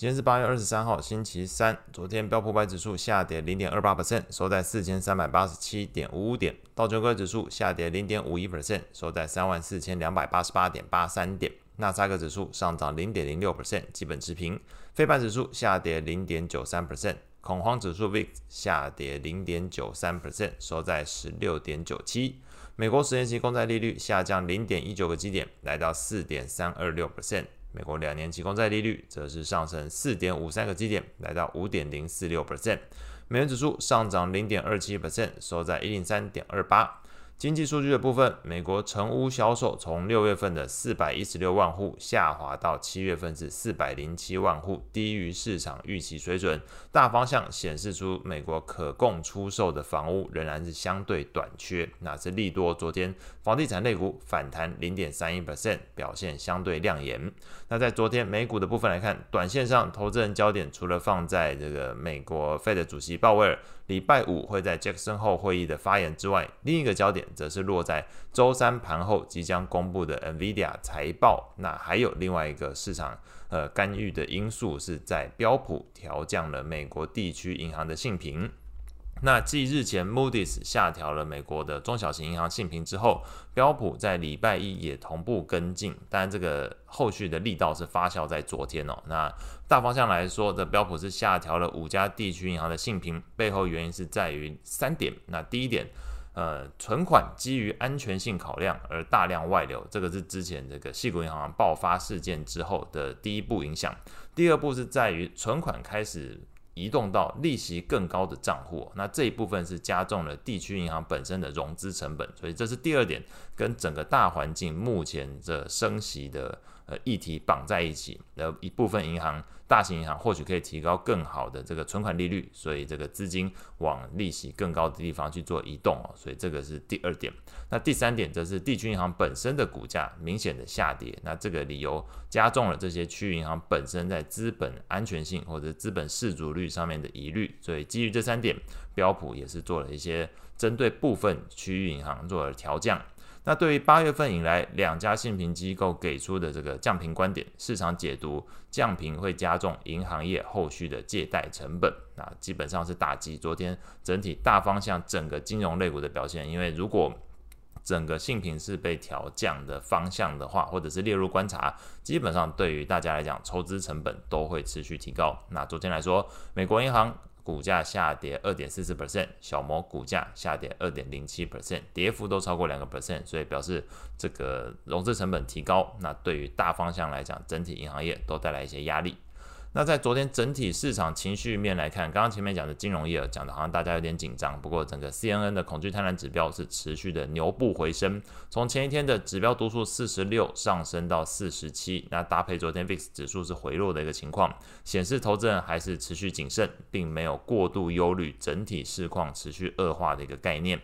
今天是八月二十三号，星期三。昨天标普五百指数下跌零点二八 percent，收在四千三百八十七点五五点。道琼斯指数下跌零点五一 percent，收在三万四千两百八十八点八三点。纳斯达克指数上涨零点零六 percent，基本持平。非半指数下跌零点九三 percent，恐慌指数 VIX 下跌零点九三 percent，收在十六点九七。美国十年期公债利率下降零点一九个基点，来到四点三二六 percent。美国两年期公债利率则是上升四点五三个基点，来到五点零四六 percent。美元指数上涨零点二七 percent，收在一零三点二八。经济数据的部分，美国成屋销售从六月份的四百一十六万户下滑到七月份是四百零七万户，低于市场预期水准。大方向显示出美国可供出售的房屋仍然是相对短缺，那是利多。昨天房地产类股反弹零点三一 percent，表现相对亮眼。那在昨天美股的部分来看，短线上投资人焦点除了放在这个美国 Fed 主席鲍威尔礼拜五会在杰克森后会议的发言之外，另一个焦点。则是落在周三盘后即将公布的 NVIDIA 财报，那还有另外一个市场呃干预的因素是在标普调降了美国地区银行的信评。那继日前 Moody's 下调了美国的中小型银行信评之后，标普在礼拜一也同步跟进，当然这个后续的力道是发酵在昨天哦。那大方向来说的，标普是下调了五家地区银行的信评，背后原因是在于三点。那第一点。呃，存款基于安全性考量而大量外流，这个是之前这个矽谷银行爆发事件之后的第一步影响。第二步是在于存款开始移动到利息更高的账户，那这一部分是加重了地区银行本身的融资成本，所以这是第二点，跟整个大环境目前的升息的。呃，议题绑在一起，的一部分银行、大型银行或许可以提高更好的这个存款利率，所以这个资金往利息更高的地方去做移动哦，所以这个是第二点。那第三点则是地区银行本身的股价明显的下跌，那这个理由加重了这些区域银行本身在资本安全性或者资本市足率上面的疑虑，所以基于这三点，标普也是做了一些针对部分区域银行做了调降。那对于八月份以来两家信评机构给出的这个降评观点，市场解读降评会加重银行业后续的借贷成本，那基本上是打击昨天整体大方向整个金融类股的表现。因为如果整个信评是被调降的方向的话，或者是列入观察，基本上对于大家来讲，筹资成本都会持续提高。那昨天来说，美国银行。股价下跌二点四四 percent，小摩股价下跌二点零七 percent，跌幅都超过两个 percent，所以表示这个融资成本提高，那对于大方向来讲，整体银行业都带来一些压力。那在昨天整体市场情绪面来看，刚刚前面讲的金融业讲的好像大家有点紧张，不过整个 CNN 的恐惧贪婪指标是持续的牛步回升，从前一天的指标读数四十六上升到四十七，那搭配昨天 VIX 指数是回落的一个情况，显示投资人还是持续谨慎，并没有过度忧虑整体市况持续恶化的一个概念。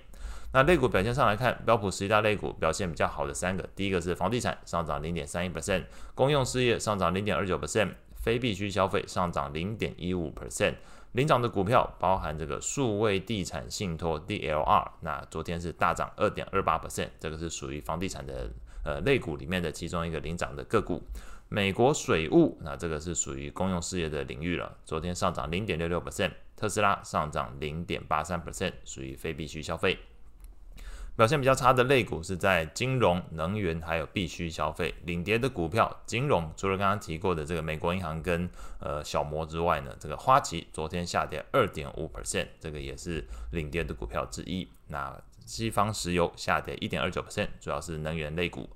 那类股表现上来看，标普十一大类股表现比较好的三个，第一个是房地产上涨零点三一 percent，公用事业上涨零点二九 percent。非必需消费上涨零点一五 percent，领涨的股票包含这个数位地产信托 DLR，那昨天是大涨二点二八 percent，这个是属于房地产的呃类股里面的其中一个领涨的个股。美国水务，那这个是属于公用事业的领域了，昨天上涨零点六六 percent，特斯拉上涨零点八三 percent，属于非必需消费。表现比较差的类股是在金融、能源还有必需消费。领跌的股票，金融除了刚刚提过的这个美国银行跟呃小摩之外呢，这个花旗昨天下跌二点五 percent，这个也是领跌的股票之一。那西方石油下跌一点二九 percent，主要是能源类股。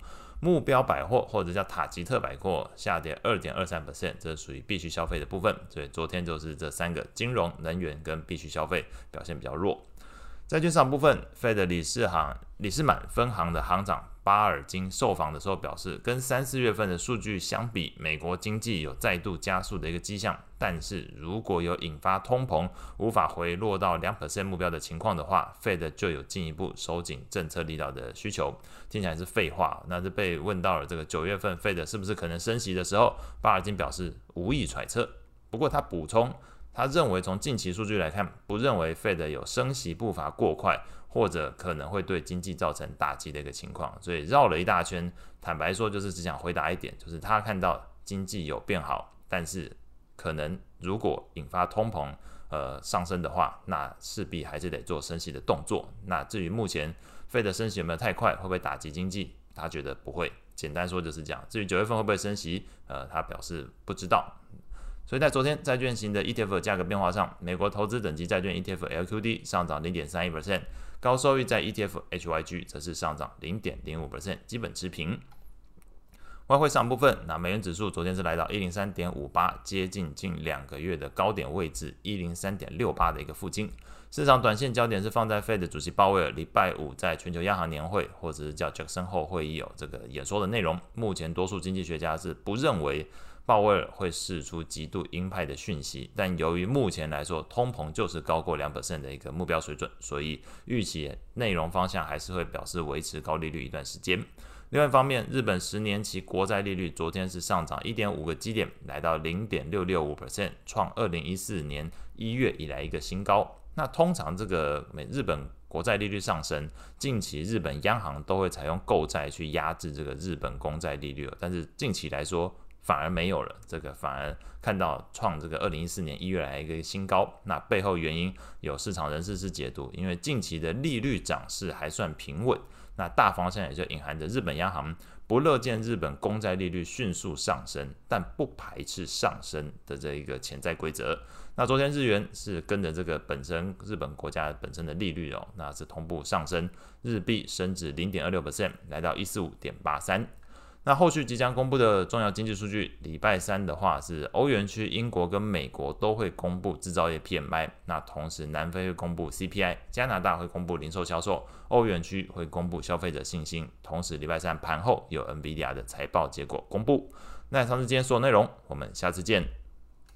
目标百货或者叫塔吉特百货下跌二点二三 percent，这属于必须消费的部分。所以昨天就是这三个金融、能源跟必须消费表现比较弱。在券商部分，Fed 理事行里士满分行的行长巴尔金受访的时候表示，跟三四月份的数据相比，美国经济有再度加速的一个迹象。但是如果有引发通膨无法回落到两 percent 目标的情况的话，Fed 就有进一步收紧政策力道的需求。听起来是废话。那是被问到了这个九月份 Fed 是不是可能升息的时候，巴尔金表示无意揣测。不过他补充。他认为，从近期数据来看，不认为 Fed 有升息步伐过快，或者可能会对经济造成打击的一个情况。所以绕了一大圈，坦白说，就是只想回答一点，就是他看到经济有变好，但是可能如果引发通膨呃上升的话，那势必还是得做升息的动作。那至于目前 Fed 的升息有没有太快，会不会打击经济？他觉得不会。简单说就是这样。至于九月份会不会升息，呃，他表示不知道。所以在昨天债券型的 ETF 价格变化上，美国投资等级债券 ETF LQD 上涨零点三一 percent，高收益债 ETF HYG 则是上涨零点零五 percent，基本持平。外汇市场部分，那美元指数昨天是来到一零三点五八，接近近两个月的高点位置一零三点六八的一个附近。市场短线焦点是放在 Fed 主席鲍威尔礼拜五在全球央行年会或者是叫 Jackson 后会议有这个演说的内容。目前多数经济学家是不认为鲍威尔会释出极度鹰派的讯息，但由于目前来说通膨就是高过两百分的一个目标水准，所以预期内容方向还是会表示维持高利率一段时间。另外一方面，日本十年期国债利率昨天是上涨一点五个基点，来到零点六六五 percent，创二零一四年一月以来一个新高。那通常这个美日本国债利率上升，近期日本央行都会采用购债去压制这个日本公债利率，但是近期来说反而没有了，这个反而看到创这个二零一四年一月来一个新高。那背后原因有市场人士是解读，因为近期的利率涨势还算平稳。那大方向也就隐含着日本央行不乐见日本公债利率迅速上升，但不排斥上升的这一个潜在规则。那昨天日元是跟着这个本身日本国家本身的利率哦，那是同步上升，日币升值零点二六 percent，来到一四五点八三。那后续即将公布的重要经济数据，礼拜三的话是欧元区、英国跟美国都会公布制造业 PMI，那同时南非会公布 CPI，加拿大会公布零售销售，欧元区会公布消费者信心，同时礼拜三盘后有 NVIDIA 的财报结果公布。那以上是今天所有内容，我们下次见。